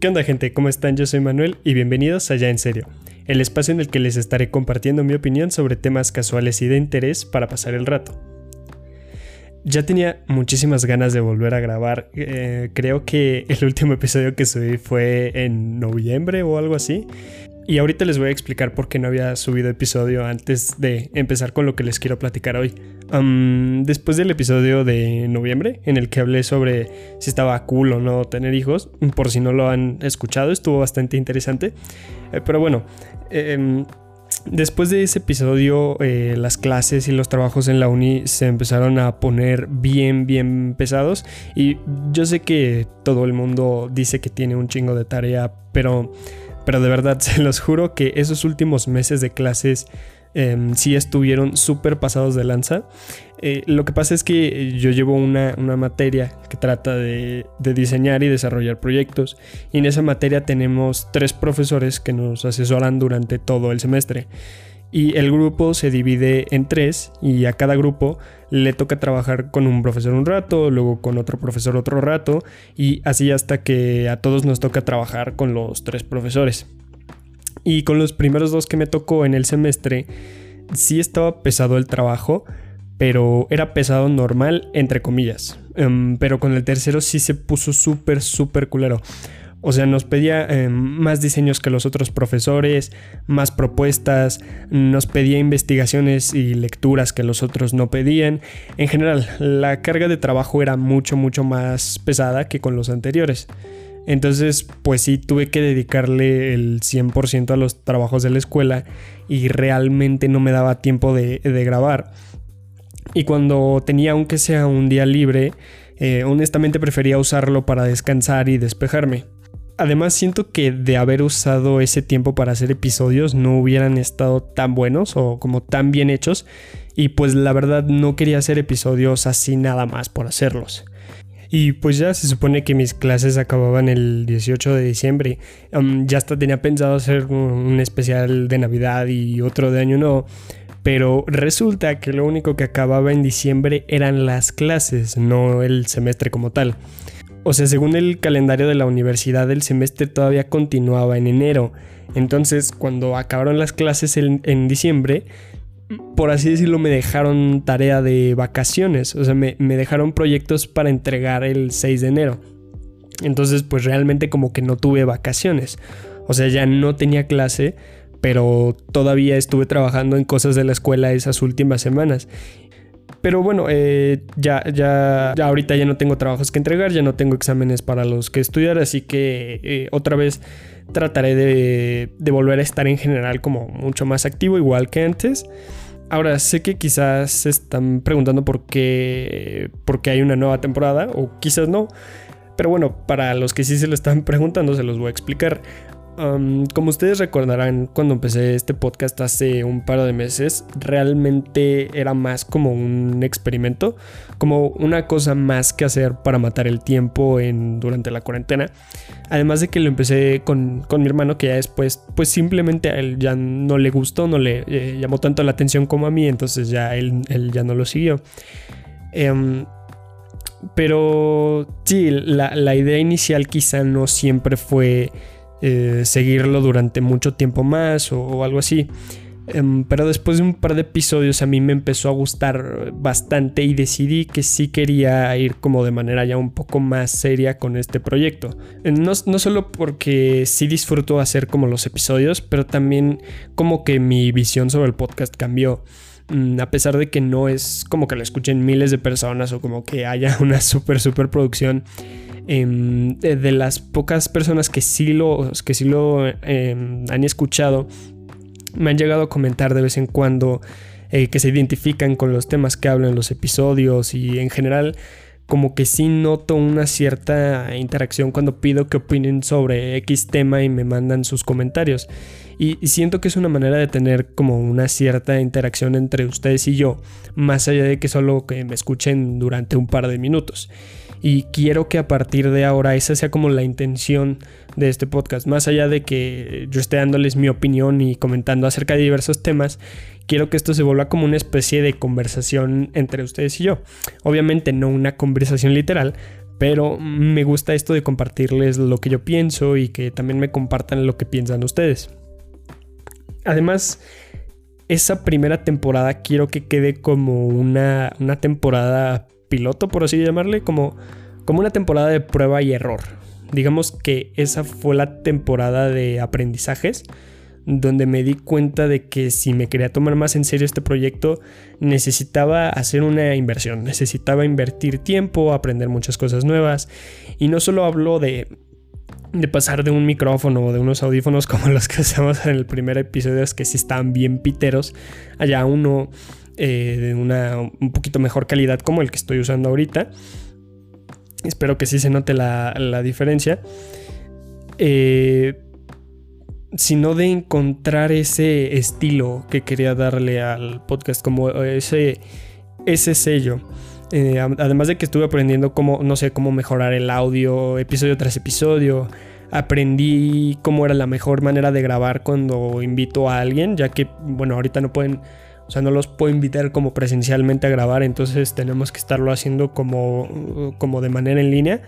¿Qué onda gente? ¿Cómo están? Yo soy Manuel y bienvenidos a Ya en Serio, el espacio en el que les estaré compartiendo mi opinión sobre temas casuales y de interés para pasar el rato. Ya tenía muchísimas ganas de volver a grabar, eh, creo que el último episodio que subí fue en noviembre o algo así, y ahorita les voy a explicar por qué no había subido episodio antes de empezar con lo que les quiero platicar hoy. después del episodio de noviembre, en el que hablé sobre si estaba cool o no tener hijos, por si no lo han escuchado, estuvo bastante interesante. Eh, pero bueno, em, después de ese episodio, eh, las clases y los trabajos en la uni se empezaron a poner bien, bien pesados. Y yo sé que todo el mundo dice que tiene un chingo de tarea, pero pero de verdad, se los juro que esos últimos meses de clases em, sí estuvieron súper pasados de lanza. Eh, lo que pasa es que yo llevo una, materia que trata de, de, diseñar y desarrollar proyectos. Y en esa materia tenemos tres profesores que nos asesoran durante todo el semestre y el grupo se divide en tres y a cada grupo le toca trabajar con un profesor un rato, luego con otro profesor otro rato y así hasta que a todos nos toca trabajar con los tres profesores. Y con los primeros dos que me tocó en el semestre sí estaba pesado el trabajo, pero era pesado normal entre comillas. Em, pero con el tercero sí se puso súper, súper culero. O sea, nos pedía em, más diseños que los otros profesores, más propuestas, nos pedía investigaciones y lecturas que los otros no pedían. En general, la carga de trabajo era mucho, mucho más pesada que con los anteriores. Entonces, pues sí, tuve que dedicarle el 100% a los trabajos de la escuela y realmente no me daba tiempo de, grabar. Y cuando tenía, aunque sea un día libre, eh, honestamente prefería usarlo para descansar y despejarme. Además siento que de haber usado ese tiempo para hacer episodios no hubieran estado tan buenos o como tan bien hechos y pues la verdad no quería hacer episodios así nada más por hacerlos. Y pues ya se supone que mis clases acababan el 18 de diciembre. ya hasta tenía pensado hacer un especial de Navidad y otro de Año Nuevo. Pero resulta que lo único que acababa en diciembre eran las clases, no el semestre como tal. O sea, según el calendario de la universidad, el semestre todavía continuaba en enero. Entonces, cuando acabaron las clases en, diciembre, por así decirlo, me dejaron tarea de vacaciones. O sea, me, me, dejaron proyectos para entregar el 6 de enero. Entonces, pues realmente como que no tuve vacaciones. O sea, ya no tenía clase, pero todavía estuve trabajando en cosas de la escuela esas últimas semanas. Pero bueno, eh, ya, ya, ya ahorita ya no tengo trabajos que entregar, ya no tengo exámenes para los que estudiar, así que eh, otra vez trataré de, de volver a estar en general como mucho más activo, igual que antes. Ahora, sé que quizás se están preguntando por qué, por qué hay una nueva temporada, o quizás no. Pero bueno, para los que sí se lo están preguntando, se los voy a explicar como ustedes recordarán, cuando empecé este podcast hace un par de meses, realmente era más como un experimento, como una cosa más que hacer para matar el tiempo durante la cuarentena. Además de que lo empecé con, mi hermano, que ya después, pues simplemente a él ya no le gustó, no le eh, llamó tanto la atención como a mí, entonces ya él, ya no lo siguió. Em, pero sí, la idea inicial quizá no siempre fue eh, seguirlo durante mucho tiempo más o, algo así. Em, pero después de un par de episodios a mí me empezó a gustar bastante y decidí que sí quería ir como de manera ya un poco más seria con este proyecto. No, no solo porque sí disfruto hacer como los episodios, pero también como que mi visión sobre el podcast cambió a pesar de que no es como que lo escuchen miles de personas o como que haya una super super producción, Em, de, las pocas personas que sí lo, que sí lo em, han escuchado, me han llegado a comentar de vez en cuando eh, que se identifican con los temas que hablo en los episodios y en general como que sí noto una cierta interacción cuando pido que opinen sobre X tema y me mandan sus comentarios. Y, siento que es una manera de tener como una cierta interacción entre ustedes y yo, más allá de que solo que me escuchen durante un par de minutos. Y quiero que a partir de ahora esa sea como la intención de este podcast. Más allá de que yo esté dándoles mi opinión y comentando acerca de diversos temas, quiero que esto se vuelva como una especie de conversación entre ustedes y yo. Obviamente no una conversación literal, pero me gusta esto de compartirles lo que yo pienso y que también me compartan lo que piensan ustedes. Además, esa primera temporada quiero que quede como una, una temporada piloto, por así llamarle, como, como una temporada de prueba y error. Digamos que esa fue la temporada de aprendizajes donde me di cuenta de que si me quería tomar más en serio este proyecto necesitaba hacer una inversión, necesitaba invertir tiempo, aprender muchas cosas nuevas y no solo hablo de de pasar de un micrófono o de unos audífonos como los que usamos en el primer episodio, es que sí están bien piteros, allá uno eh, de una un poquito mejor calidad como el que estoy usando ahorita. Espero que sí se note la, la diferencia. Eh, sino de encontrar ese estilo que quería darle al podcast, como ese, ese sello. Eh, además de que estuve aprendiendo cómo, no sé, cómo mejorar el audio episodio tras episodio. Aprendí cómo era la mejor manera de grabar cuando invito a alguien, ya que, bueno, ahorita no pueden, o sea, no los puedo invitar como presencialmente a grabar, entonces tenemos que estarlo haciendo como, como de manera en línea.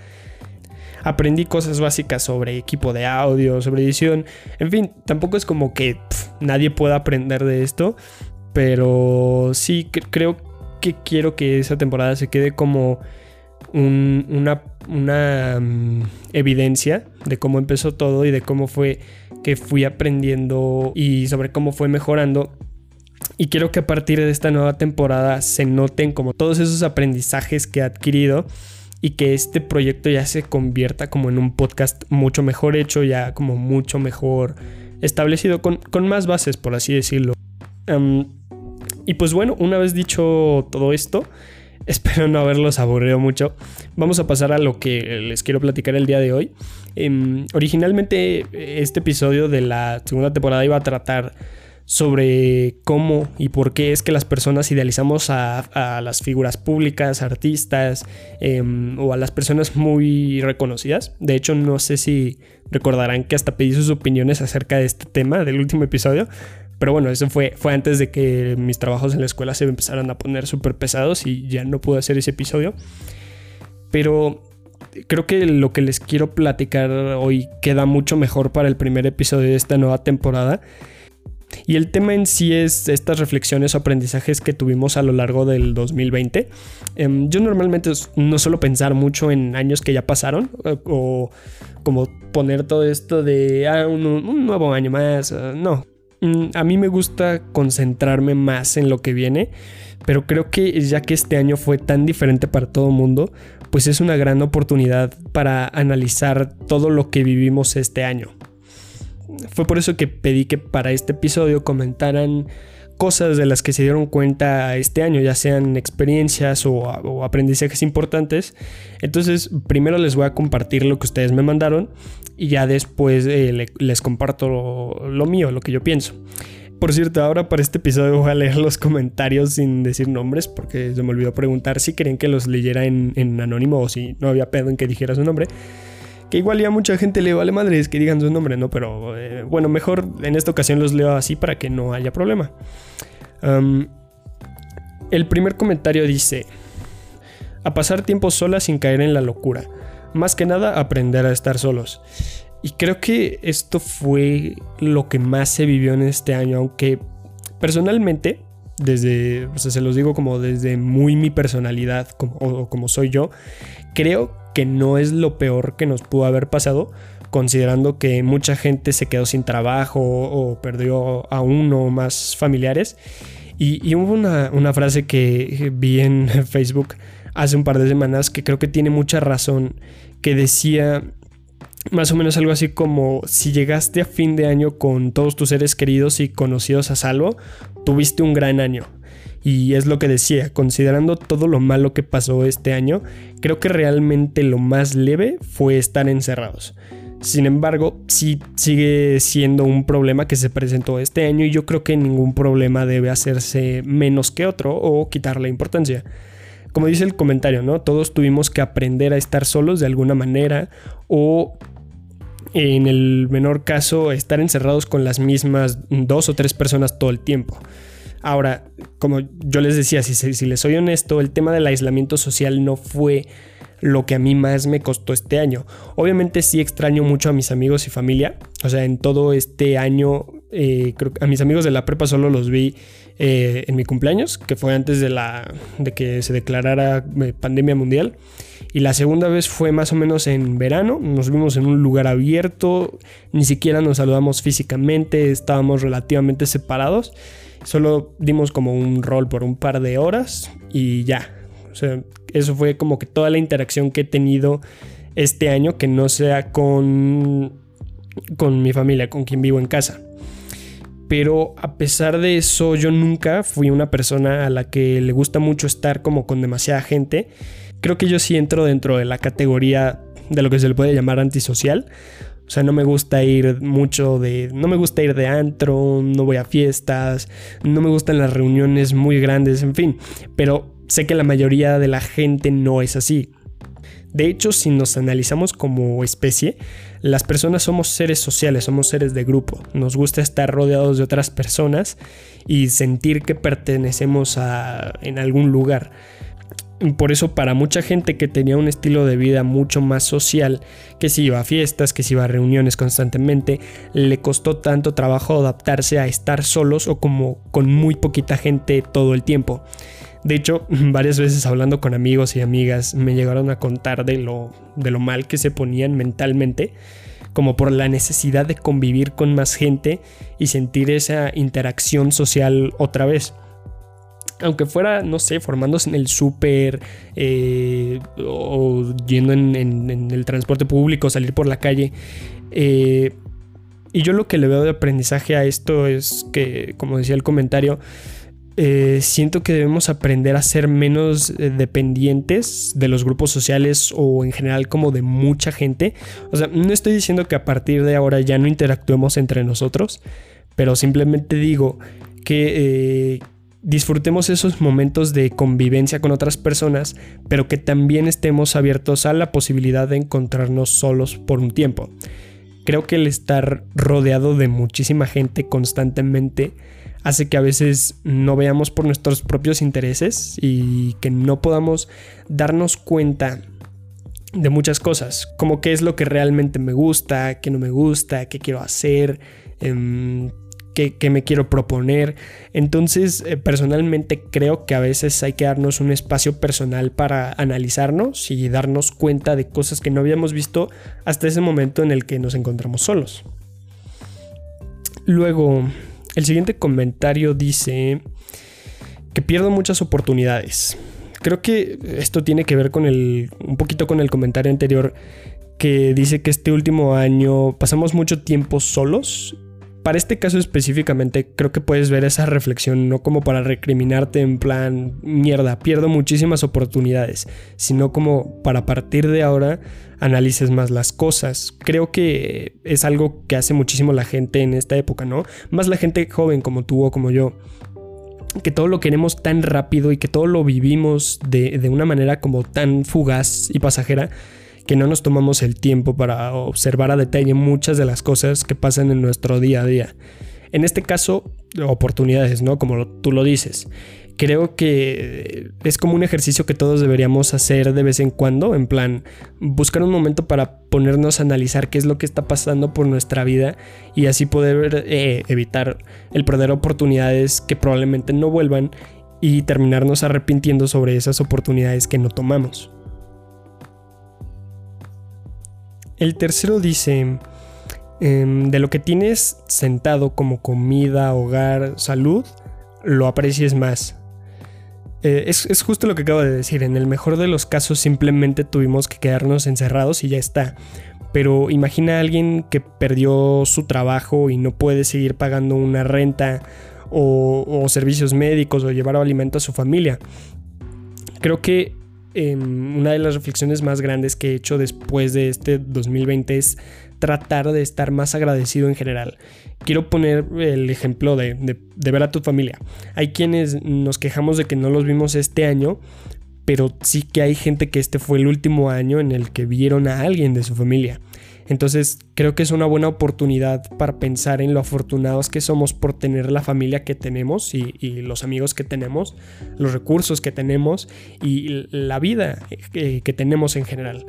Aprendí cosas básicas sobre equipo de audio, sobre edición. En fin, tampoco es como que nadie pueda aprender de esto. Pero sí creo que quiero que esa temporada se quede como una, una mm, evidencia de cómo empezó todo y de cómo fue que fui aprendiendo y sobre cómo fue mejorando. Y quiero que a partir de esta nueva temporada se noten como todos esos aprendizajes que he adquirido y que este proyecto ya se convierta como en un podcast mucho mejor hecho, ya como mucho mejor establecido, con, más bases, por así decirlo. y pues bueno, una vez dicho todo esto, espero no haberlos aburrido mucho. Vamos a pasar a lo que les quiero platicar el día de hoy. Em, originalmente este episodio de la segunda temporada iba a tratar sobre cómo y por qué es que las personas idealizamos a, las figuras públicas, artistas em, o a las personas muy reconocidas. De hecho, no sé si recordarán que hasta pedí sus opiniones acerca de este tema del último episodio. Pero bueno, eso fue, fue antes de que mis trabajos en la escuela se empezaran a poner súper pesados y ya no pude hacer ese episodio. Pero creo que lo que les quiero platicar hoy queda mucho mejor para el primer episodio de esta nueva temporada y el tema en sí es estas reflexiones o aprendizajes que tuvimos a lo largo del 2020. Em, yo normalmente no suelo pensar mucho en años que ya pasaron o como poner todo esto de ah, un, nuevo año más. Eh, no, mm, a mí me gusta concentrarme más en lo que viene, pero creo que ya que este año fue tan diferente para todo el mundo, pues es una gran oportunidad para analizar todo lo que vivimos este año fue por eso que pedí que para este episodio comentaran cosas de las que se dieron cuenta este año, ya sean experiencias o, aprendizajes importantes. Entonces, primero les voy a compartir lo que ustedes me mandaron y ya después eh, les comparto lo, mío, lo que yo pienso. Por cierto, ahora para este episodio voy a leer los comentarios sin decir nombres porque se me olvidó preguntar si querían que los leyera en, en anónimo o si no había pedo en que dijera su nombre. Que igual ya mucha gente le vale madres que digan su nombre, ¿no? Pero eh, bueno, mejor en esta ocasión los leo así para que no haya problema. el primer comentario dice: A pasar tiempo sola sin caer en la locura. Más que nada, aprender a estar solos. Y creo que esto fue lo que más se vivió en este año, aunque personalmente, desde, o sea, se los digo como desde muy mi personalidad, como, o como soy yo, creo que no es lo peor que nos pudo haber pasado, considerando que mucha gente se quedó sin trabajo o perdió a uno o más familiares. Y, hubo una, una, frase que vi en Facebook hace un par de semanas que creo que tiene mucha razón, que decía más o menos algo así como si llegaste a fin de año con todos tus seres queridos y conocidos a salvo, tuviste un gran año. Y es lo que decía, considerando todo lo malo que pasó este año, creo que realmente lo más leve fue estar encerrados. Sin embargo, sí sigue siendo un problema que se presentó este año y yo creo que ningún problema debe hacerse menos que otro o quitarle importancia. Como dice el comentario, ¿no? Todos tuvimos que aprender a estar solos de alguna manera o en el menor caso estar encerrados con las mismas dos o tres personas todo el tiempo. Ahora, como yo les decía, si, les soy honesto, el tema del aislamiento social no fue lo que a mí más me costó este año. Obviamente sí extraño mucho a mis amigos y familia. O sea, en todo este año, eh, creo que a mis amigos de la prepa solo los vi eh, en mi cumpleaños, que fue antes de, la, de que se declarara eh, pandemia mundial. Y la segunda vez fue más o menos en verano, nos vimos en un lugar abierto, ni siquiera nos saludamos físicamente, estábamos relativamente separados, solo dimos como un rol por un par de horas y ya. O sea, eso fue como que toda la interacción que he tenido este año que no sea con, con mi familia, con quien vivo en casa pero a pesar de eso yo nunca fui una persona a la que le gusta mucho estar como con demasiada gente. Creo que yo sí entro dentro de la categoría de lo que se le puede llamar antisocial. O sea, no me gusta ir mucho de... No me gusta ir de antro, no voy a fiestas, no me gustan las reuniones muy grandes, en fin. Pero sé que la mayoría de la gente no es así. De hecho, si nos analizamos como especie, las personas somos seres sociales, somos seres de grupo. Nos gusta estar rodeados de otras personas y sentir que pertenecemos a en algún lugar. Por eso para mucha gente que tenía un estilo de vida mucho más social, que si iba a fiestas, que si iba a reuniones constantemente, le costó tanto trabajo adaptarse a estar solos o como con muy poquita gente todo el tiempo. De hecho, varias veces hablando con amigos y amigas me llegaron a contar lo, de lo mal que se ponían mentalmente, como por la necesidad de convivir con más gente y sentir esa interacción social otra vez. Aunque fuera, no sé, formándose en el súper eh, o yendo en, el transporte público, salir por la calle. Eh, y yo lo que le veo de aprendizaje a esto es que, como decía el comentario, eh, siento que debemos aprender a ser menos eh, dependientes de los grupos sociales o en general como de mucha gente. O sea, no estoy diciendo que a partir de ahora ya no interactuemos entre nosotros, pero simplemente digo que eh, disfrutemos esos momentos de convivencia con otras personas, pero que también estemos abiertos a la posibilidad de encontrarnos solos por un tiempo. Creo que el estar rodeado de muchísima gente constantemente hace que a veces no veamos por nuestros propios intereses y que no podamos darnos cuenta de muchas cosas, como qué es lo que realmente me gusta, qué no me gusta, qué quiero hacer, em, qué, me quiero proponer. Entonces, eh, personalmente creo que a veces hay que darnos un espacio personal para analizarnos y darnos cuenta de cosas que no habíamos visto hasta ese momento en el que nos encontramos solos. Luego, el siguiente comentario dice que pierdo muchas oportunidades. Creo que esto tiene que ver con el un poquito con el comentario anterior que dice que este último año pasamos mucho tiempo solos para este caso específicamente, creo que puedes ver esa reflexión no como para recriminarte en plan, mierda, pierdo muchísimas oportunidades, sino como para partir de ahora analices más las cosas. Creo que es algo que hace muchísimo la gente en esta época, ¿no? Más la gente joven como tú o como yo que todo lo queremos tan rápido y que todo lo vivimos de, de, una manera como tan fugaz y pasajera que no nos tomamos el tiempo para observar a detalle muchas de las cosas que pasan en nuestro día a día. En este caso, oportunidades, ¿no? Como tú lo dices. Creo que es como un ejercicio que todos deberíamos hacer de vez en cuando, en plan, buscar un momento para ponernos a analizar qué es lo que está pasando por nuestra vida y así poder eh, evitar el perder oportunidades que probablemente no vuelvan y terminarnos arrepintiendo sobre esas oportunidades que no tomamos. El tercero dice, em, de lo que tienes sentado como comida, hogar, salud, lo aprecies más. Eh, es, es, justo lo que acabo de decir, en el mejor de los casos simplemente tuvimos que quedarnos encerrados y ya está. Pero imagina a alguien que perdió su trabajo y no puede seguir pagando una renta o, o servicios médicos o llevar alimento a su familia. Creo que Em, una de las reflexiones más grandes que he hecho después de este 2020 es tratar de estar más agradecido en general. Quiero poner el ejemplo de, ver a tu familia. Hay quienes nos quejamos de que no los vimos este año, pero sí que hay gente que este fue el último año en el que vieron a alguien de su familia. Entonces creo que es una buena oportunidad para pensar en lo afortunados que somos por tener la familia que tenemos y, los amigos que tenemos, los recursos que tenemos y la vida que, que tenemos en general.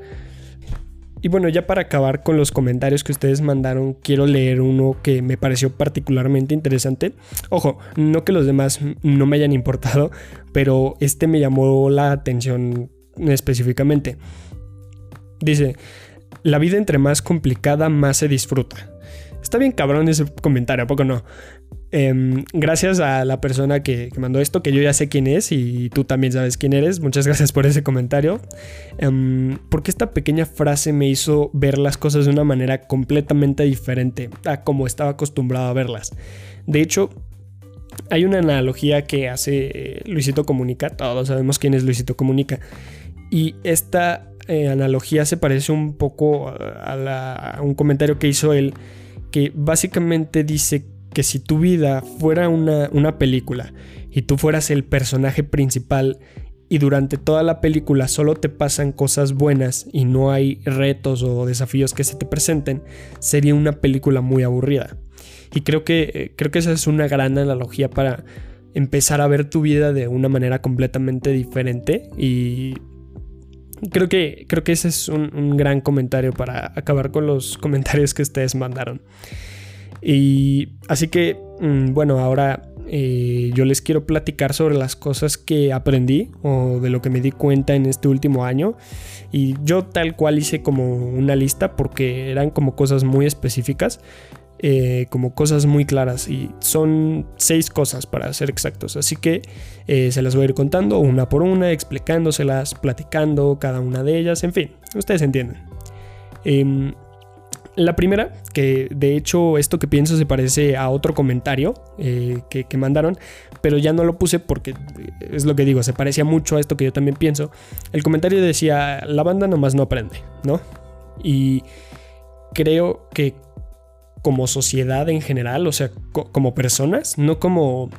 Y bueno, ya para acabar con los comentarios que ustedes mandaron, quiero leer uno que me pareció particularmente interesante. Ojo, no que los demás no me hayan importado, pero este me llamó la atención específicamente. Dice, la vida entre más complicada, más se disfruta. Está bien cabrón ese comentario, ¿a poco no? Em, gracias a la persona que, mandó esto, que yo ya sé quién es y tú también sabes quién eres. Muchas gracias por ese comentario. Em, porque esta pequeña frase me hizo ver las cosas de una manera completamente diferente a como estaba acostumbrado a verlas. De hecho, hay una analogía que hace eh, Luisito Comunica. Todos sabemos quién es Luisito Comunica. Y esta eh, analogía se parece un poco a, un comentario que hizo él, que básicamente dice que si tu vida fuera una, una película y tú fueras el personaje principal y durante toda la película solo te pasan cosas buenas y no hay retos o desafíos que se te presenten, sería una película muy aburrida. Y creo que, eh, creo que esa es una gran analogía para empezar a ver tu vida de una manera completamente diferente y Creo que, creo que ese es un, gran comentario para acabar con los comentarios que ustedes mandaron. Y así que, mm, bueno, ahora eh, yo les quiero platicar sobre las cosas que aprendí o de lo que me di cuenta en este último año. Y yo tal cual hice como una lista porque eran como cosas muy específicas. Eh, como cosas muy claras y son seis cosas para ser exactos. Así que eh, se las voy a ir contando una por una, explicándoselas, platicando cada una de ellas, en fin, ustedes entienden. Em, la primera, que de hecho esto que pienso se parece a otro comentario eh, que, que, mandaron, pero ya no lo puse porque es lo que digo, se parecía mucho a esto que yo también pienso. El comentario decía, la banda nomás no aprende, ¿no? Y creo que como sociedad en general, o sea, como personas, no como,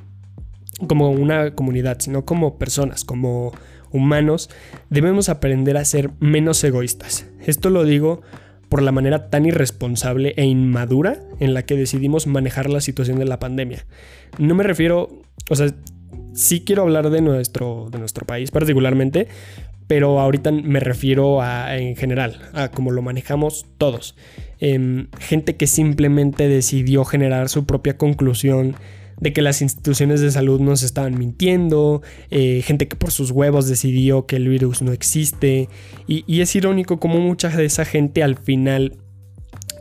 como una comunidad, sino como personas, como humanos, debemos aprender a ser menos egoístas. Esto lo digo por la manera tan irresponsable e inmadura en la que decidimos manejar la situación de la pandemia. No me refiero, o sea, sí quiero hablar de nuestro, de nuestro país particularmente, pero ahorita me refiero a en general, a cómo lo manejamos todos. Em, gente que simplemente decidió generar su propia conclusión de que las instituciones de salud nos estaban mintiendo, eh, gente que por sus huevos decidió que el virus no existe, y, y es irónico como mucha de esa gente al final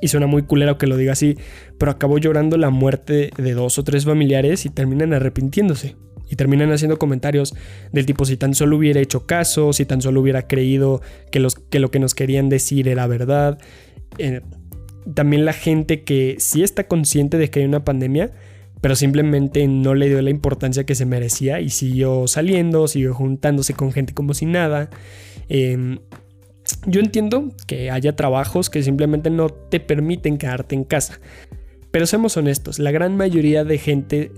y suena muy culero que lo diga así, pero acabó llorando la muerte de dos o tres familiares y terminan arrepintiéndose y terminan haciendo comentarios del tipo si tan solo hubiera hecho caso, si tan solo hubiera creído que, los, que lo que nos querían decir era verdad. Eh, también la gente que sí está consciente de que hay una pandemia, pero simplemente no le dio la importancia que se merecía y siguió saliendo, siguió juntándose con gente como si nada. Em, yo entiendo que haya trabajos que simplemente no te permiten quedarte en casa. Pero seamos honestos, la gran mayoría de gente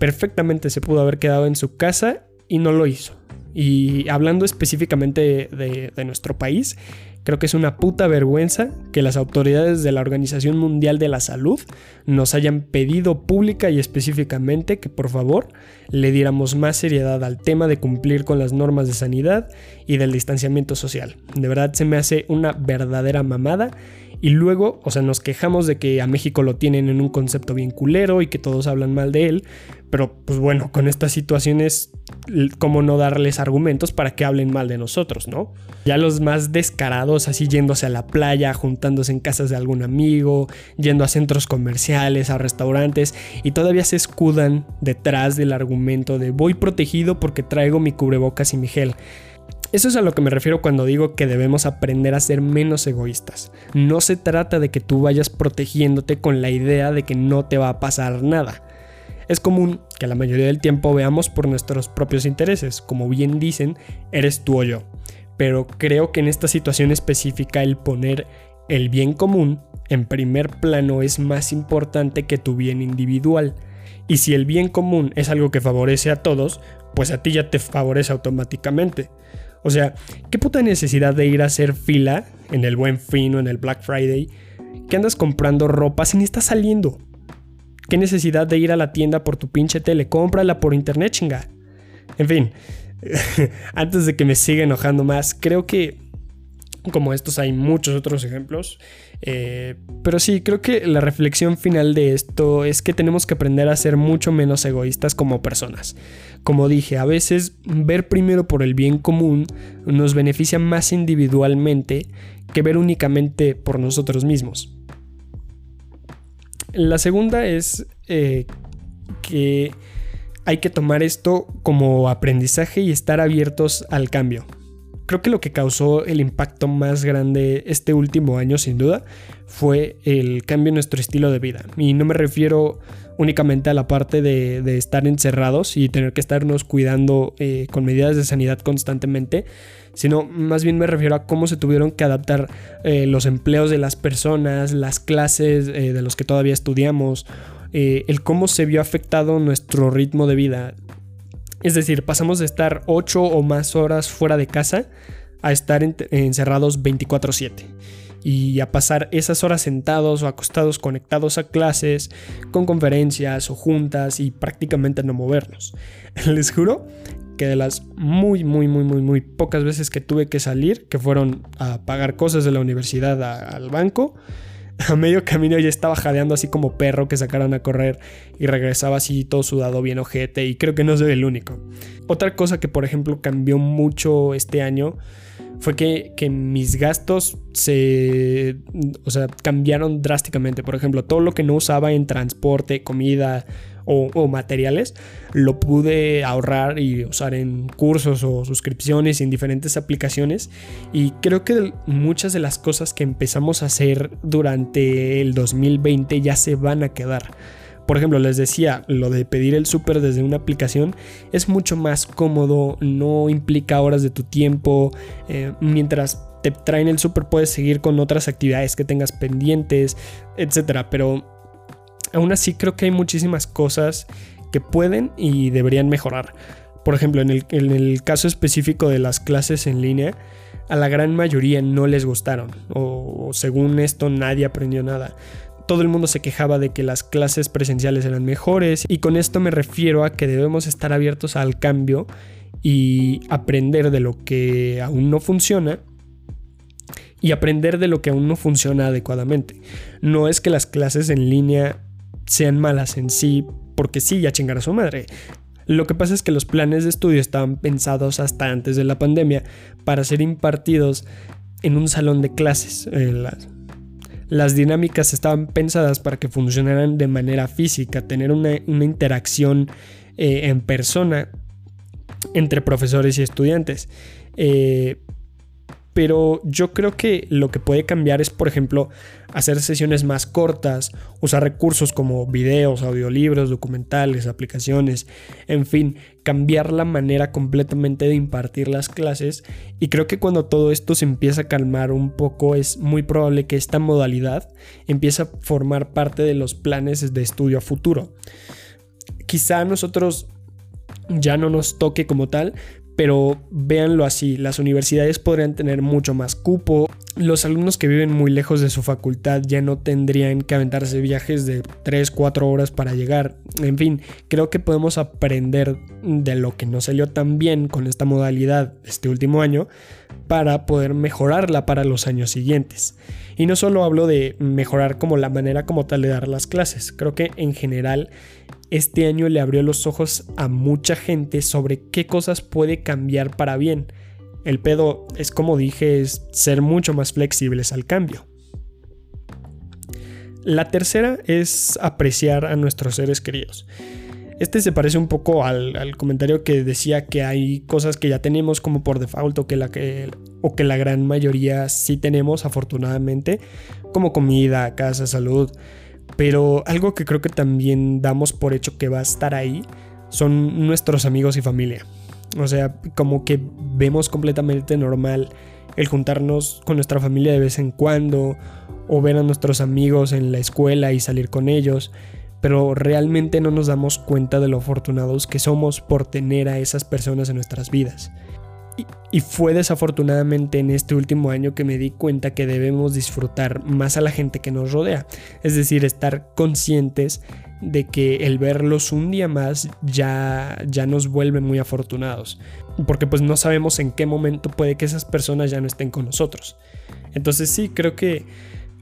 perfectamente se pudo haber quedado en su casa y no lo hizo. Y hablando específicamente de, nuestro país, creo que es una puta vergüenza que las autoridades de la Organización Mundial de la Salud nos hayan pedido pública y específicamente que por favor le diéramos más seriedad al tema de cumplir con las normas de sanidad y del distanciamiento social. De verdad se me hace una verdadera mamada y luego, o sea, nos quejamos de que a México lo tienen en un concepto bien culero y que todos hablan mal de él. Pero pues bueno, con estas situaciones, ¿cómo no darles argumentos para que hablen mal de nosotros, no? Ya los más descarados, así yéndose a la playa, juntándose en casas de algún amigo, yendo a centros comerciales, a restaurantes, y todavía se escudan detrás del argumento de voy protegido porque traigo mi cubrebocas y mi gel. Eso es a lo que me refiero cuando digo que debemos aprender a ser menos egoístas. No se trata de que tú vayas protegiéndote con la idea de que no te va a pasar nada. Es común que la mayoría del tiempo veamos por nuestros propios intereses, como bien dicen, eres tú o yo. Pero creo que en esta situación específica el poner el bien común en primer plano es más importante que tu bien individual. Y si el bien común es algo que favorece a todos, pues a ti ya te favorece automáticamente. O sea, ¿qué puta necesidad de ir a hacer fila en el buen fin o en el Black Friday? que andas comprando ropa si ni estás saliendo? ¿Qué necesidad de ir a la tienda por tu pinche tele? Cómprala por internet, chinga. En fin, antes de que me siga enojando más, creo que como estos hay muchos otros ejemplos. Eh, pero sí, creo que la reflexión final de esto es que tenemos que aprender a ser mucho menos egoístas como personas. Como dije, a veces ver primero por el bien común nos beneficia más individualmente que ver únicamente por nosotros mismos. La segunda es eh, que hay que tomar esto como aprendizaje y estar abiertos al cambio. Creo que lo que causó el impacto más grande este último año, sin duda, fue el cambio en nuestro estilo de vida. Y no me refiero únicamente a la parte de, estar encerrados y tener que estarnos cuidando eh, con medidas de sanidad constantemente, sino más bien me refiero a cómo se tuvieron que adaptar eh, los empleos de las personas, las clases eh, de los que todavía estudiamos, el cómo se vio afectado nuestro ritmo de vida. Es decir, pasamos de estar 8 o más horas fuera de casa a estar encerrados 24/7 y a pasar esas horas sentados o acostados conectados a clases, con conferencias o juntas y prácticamente no movernos. Les juro que de las muy, muy, muy, muy, muy pocas veces que tuve que salir, que fueron a pagar cosas de la universidad al banco, a medio camino ya estaba jadeando así como perro que sacaron a correr y regresaba así todo sudado, bien ojete, y creo que no soy el único. Otra cosa que por ejemplo cambió mucho este año fue que, que, mis gastos se, o sea, cambiaron drásticamente. Por ejemplo, todo lo que no usaba en transporte, comida, o, materiales, lo pude ahorrar y usar en cursos o suscripciones en diferentes aplicaciones. Y creo que muchas de las cosas que empezamos a hacer durante el 2020 ya se van a quedar. Por ejemplo, les decía, lo de pedir el súper desde una aplicación es mucho más cómodo, no implica horas de tu tiempo, eh, mientras te traen el súper puedes seguir con otras actividades que tengas pendientes, etc. Pero aún así creo que hay muchísimas cosas que pueden y deberían mejorar. Por ejemplo, en el, caso específico de las clases en línea, a la gran mayoría no les gustaron, o, según esto nadie aprendió nada. Todo el mundo se quejaba de que las clases presenciales eran mejores, y con esto me refiero a que debemos estar abiertos al cambio y aprender de lo que aún no funciona y aprender de lo que aún no funciona adecuadamente. No es que las clases en línea sean malas en sí, porque sí, ya chingar a su madre. Lo que pasa es que los planes de estudio estaban pensados hasta antes de la pandemia para ser impartidos en un salón de clases. Eh, las, dinámicas estaban pensadas para que funcionaran de manera física, tener una, interacción eh, en persona entre profesores y estudiantes. Eh, pero yo creo que lo que puede cambiar es, por ejemplo, hacer sesiones más cortas, usar recursos como videos, audiolibros, documentales, aplicaciones, en fin, cambiar la manera completamente de impartir las clases y creo que cuando todo esto se empieza a calmar un poco es muy probable que esta modalidad empiece a formar parte de los planes de estudio a futuro. Quizá nosotros ya no nos toque como tal, pero véanlo así, las universidades podrían tener mucho más cupo, los alumnos que viven muy lejos de su facultad ya no tendrían que aventarse viajes de 3, 4 horas para llegar, en fin, creo que podemos aprender de lo que no salió tan bien con esta modalidad este último año para poder mejorarla para los años siguientes. Y no solo hablo de mejorar como la manera como tal de dar las clases, creo que en general este año le abrió los ojos a mucha gente sobre qué cosas puede cambiar para bien. El pedo es como dije, es ser mucho más flexibles al cambio. La tercera es apreciar a nuestros seres queridos. Este se parece un poco al, comentario que decía que hay cosas que ya tenemos como por default o que, la que, o que la gran mayoría sí tenemos afortunadamente, como comida, casa, salud. Pero algo que creo que también damos por hecho que va a estar ahí son nuestros amigos y familia. O sea, como que vemos completamente normal el juntarnos con nuestra familia de vez en cuando o ver a nuestros amigos en la escuela y salir con ellos, pero realmente no nos damos cuenta de lo afortunados que somos por tener a esas personas en nuestras vidas. Y fue desafortunadamente en este último año que me di cuenta que debemos disfrutar más a la gente que nos rodea. Es decir, estar conscientes de que el verlos un día más ya, ya nos vuelve muy afortunados. Porque pues no sabemos en qué momento puede que esas personas ya no estén con nosotros. Entonces sí, creo que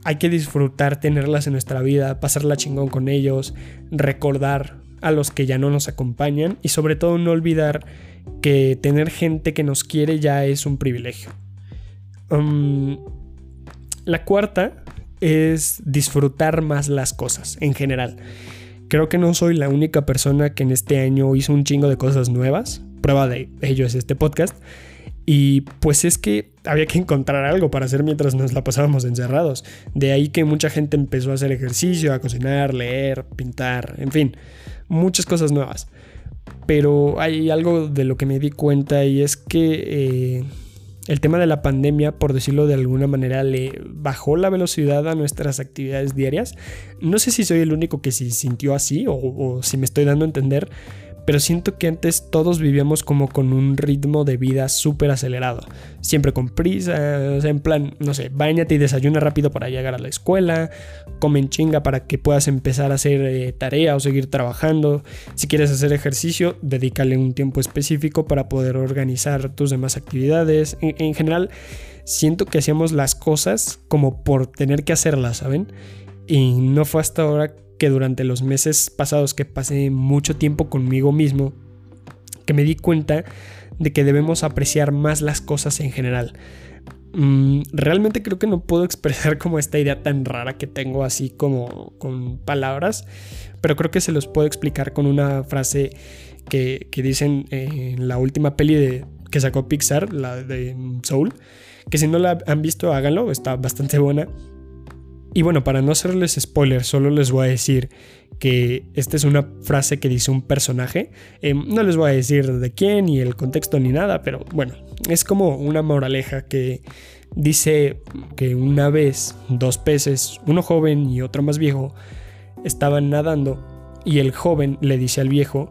hay que disfrutar tenerlas en nuestra vida, pasarla chingón con ellos, recordar a los que ya no nos acompañan y sobre todo no olvidar que tener gente que nos quiere ya es un privilegio. La cuarta es disfrutar más las cosas en general. Creo que no soy la única persona que en este año hizo un chingo de cosas nuevas. Prueba de ello es este podcast. Y pues es que había que encontrar algo para hacer mientras nos la pasábamos encerrados. De ahí que mucha gente empezó a hacer ejercicio, a cocinar, leer, pintar, en fin, muchas cosas nuevas. Pero hay algo de lo que me di cuenta y es que eh, el tema de la pandemia, por decirlo de alguna manera, le bajó la velocidad a nuestras actividades diarias. No sé si soy el único que se sintió así o, o si me estoy dando a entender, pero siento que antes todos vivíamos como con un ritmo de vida súper acelerado, siempre con prisa, en plan, no sé, bañate y desayuna rápido para llegar a la escuela, comen chinga para que puedas empezar a hacer eh, tarea o seguir trabajando, si quieres hacer ejercicio, dedícale un tiempo específico para poder organizar tus demás actividades, en, en general, siento que hacíamos las cosas como por tener que hacerlas, ¿saben? Y no fue hasta ahora que durante los meses pasados que pasé mucho tiempo conmigo mismo, que me di cuenta de que debemos apreciar más las cosas en general. Mm, realmente creo que no puedo expresar como esta idea tan rara que tengo así como con palabras, pero creo que se los puedo explicar con una frase que, dicen en la última peli de, que sacó Pixar, la de Soul, que si no la han visto háganlo, está bastante buena y bueno, para no hacerles spoiler, solo les voy a decir que esta es una frase que dice un personaje. Eh, no les voy a decir de quién, ni el contexto, ni nada, pero bueno, es como una moraleja que dice que una vez dos peces, uno joven y otro más viejo, estaban nadando y el joven le dice al viejo,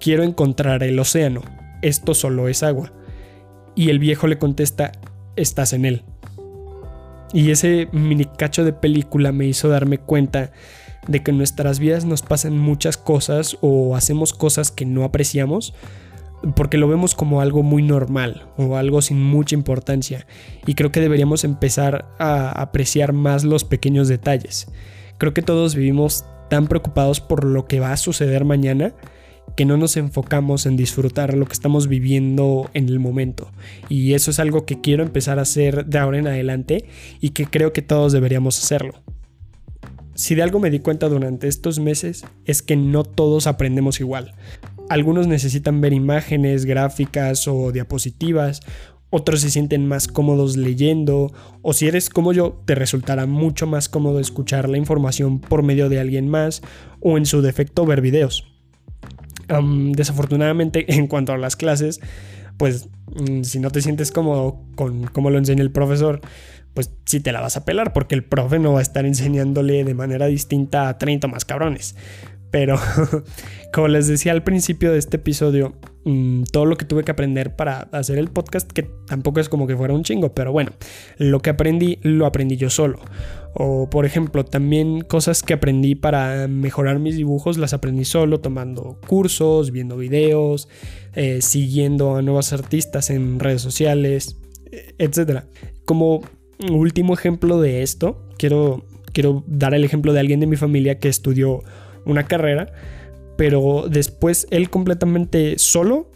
quiero encontrar el océano, esto solo es agua. Y el viejo le contesta, estás en él. Y ese mini cacho de película me hizo darme cuenta de que en nuestras vidas nos pasan muchas cosas o hacemos cosas que no apreciamos porque lo vemos como algo muy normal o algo sin mucha importancia y creo que deberíamos empezar a apreciar más los pequeños detalles. Creo que todos vivimos tan preocupados por lo que va a suceder mañana que no nos enfocamos en disfrutar lo que estamos viviendo en el momento. Y eso es algo que quiero empezar a hacer de ahora en adelante y que creo que todos deberíamos hacerlo. Si de algo me di cuenta durante estos meses es que no todos aprendemos igual. Algunos necesitan ver imágenes, gráficas o diapositivas, otros se sienten más cómodos leyendo, o si eres como yo, te resultará mucho más cómodo escuchar la información por medio de alguien más, o en su defecto ver videos desafortunadamente, en cuanto a las clases, pues mm, si no te sientes cómodo con cómo lo enseña el profesor, pues sí te la vas a pelar porque el profe no va a estar enseñándole de manera distinta a 30 más cabrones. Pero, como les decía al principio de este episodio, mm, todo lo que tuve que aprender para hacer el podcast, que tampoco es como que fuera un chingo, pero bueno, lo que aprendí lo aprendí yo solo. O por ejemplo, también cosas que aprendí para mejorar mis dibujos las aprendí solo, tomando cursos, viendo videos, eh, siguiendo a nuevos artistas en redes sociales, etc. Como último ejemplo de esto, quiero, quiero dar el ejemplo de alguien de mi familia que estudió una carrera, pero después él completamente solo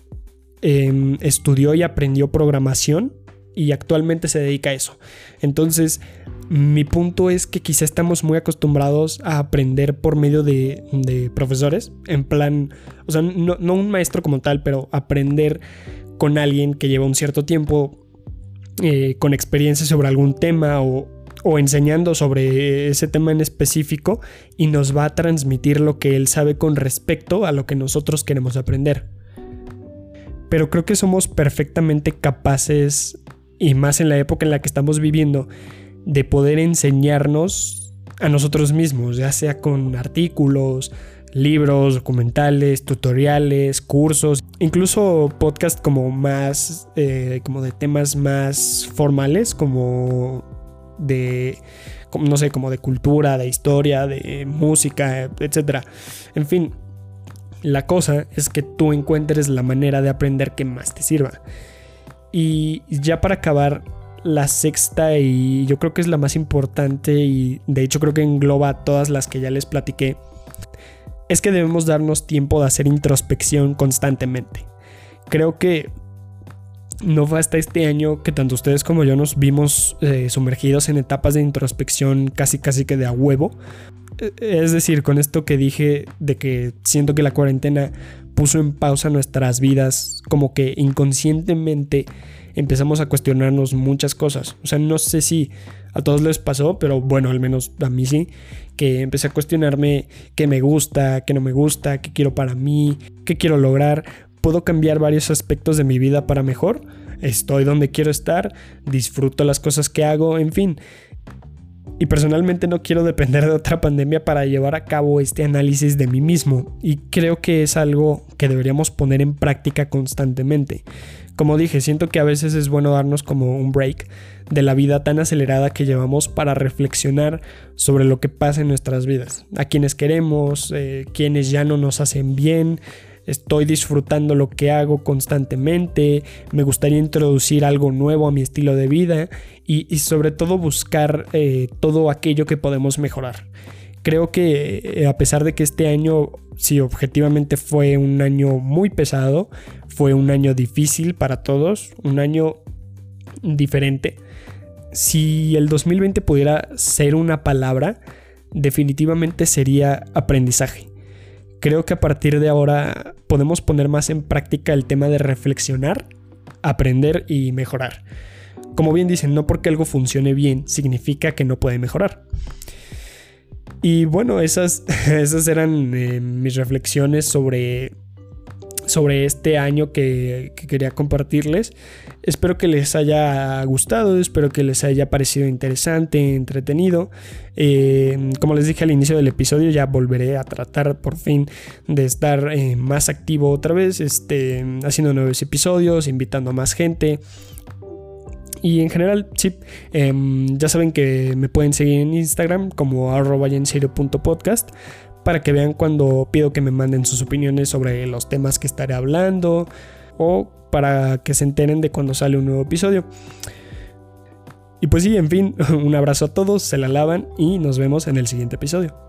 em, estudió y aprendió programación y actualmente se dedica a eso. Entonces, mi punto es que quizá estamos muy acostumbrados a aprender por medio de, profesores, en plan, o sea, no, un maestro como tal, pero aprender con alguien que lleva un cierto tiempo eh, con experiencia sobre algún tema o, o enseñando sobre ese tema en específico y nos va a transmitir lo que él sabe con respecto a lo que nosotros queremos aprender. Pero creo que somos perfectamente capaces, y más en la época en la que estamos viviendo, de poder enseñarnos a nosotros mismos, ya sea con artículos, libros, documentales, tutoriales, cursos, incluso podcast como más, eh, como de temas más formales, como de, no sé, como de cultura, de historia, de música, etc. En fin, la cosa es que tú encuentres la manera de aprender que más te sirva. Y ya para acabar, la sexta y yo creo que es la más importante y de hecho creo que engloba todas las que ya les platiqué, es que debemos darnos tiempo de hacer introspección constantemente. Creo que no fue hasta este año que tanto ustedes como yo nos vimos eh, sumergidos en etapas de introspección casi casi que de a huevo. Eh, es decir, con esto que dije de que siento que la cuarentena puso en pausa nuestras vidas, como que inconscientemente empezamos a cuestionarnos muchas cosas. O sea, no sé si a todos les pasó, pero bueno, al menos a mí sí, que empecé a cuestionarme qué me gusta, qué no me gusta, qué quiero para mí, qué quiero lograr. ¿Puedo cambiar varios aspectos de mi vida para mejor? ¿Estoy donde quiero estar? ¿Disfruto las cosas que hago? En fin. Y personalmente no quiero depender de otra pandemia para llevar a cabo este análisis de mí mismo. Y creo que es algo que deberíamos poner en práctica constantemente. Como dije, siento que a veces es bueno darnos como un break de la vida tan acelerada que llevamos para reflexionar sobre lo que pasa en nuestras vidas, a quienes queremos, eh, quienes ya no nos hacen bien, estoy disfrutando lo que hago constantemente, me gustaría introducir algo nuevo a mi estilo de vida y, sobre todo buscar eh, todo aquello que podemos mejorar. Creo que eh, a pesar de que este año, si objetivamente fue un año muy pesado, fue un año difícil para todos, un año diferente. Si el 2020 pudiera ser una palabra, definitivamente sería aprendizaje. Creo que a partir de ahora podemos poner más en práctica el tema de reflexionar, aprender y mejorar. Como bien dicen, no porque algo funcione bien significa que no puede mejorar. Y bueno, esas, esas eran eh, mis reflexiones sobre sobre este año que, quería compartirles. Espero que les haya gustado, espero que les haya parecido interesante, entretenido. Eh, como les dije al inicio del episodio, ya volveré a tratar por fin de estar eh, más activo otra vez, este, haciendo nuevos episodios, invitando a más gente. Y en general, sí, em, ya saben que me pueden seguir en Instagram como arroba para que vean cuando pido que me manden sus opiniones sobre los temas que estaré hablando o para que se enteren de cuando sale un nuevo episodio. Y pues sí, en fin, un abrazo a todos, se la lavan y nos vemos en el siguiente episodio.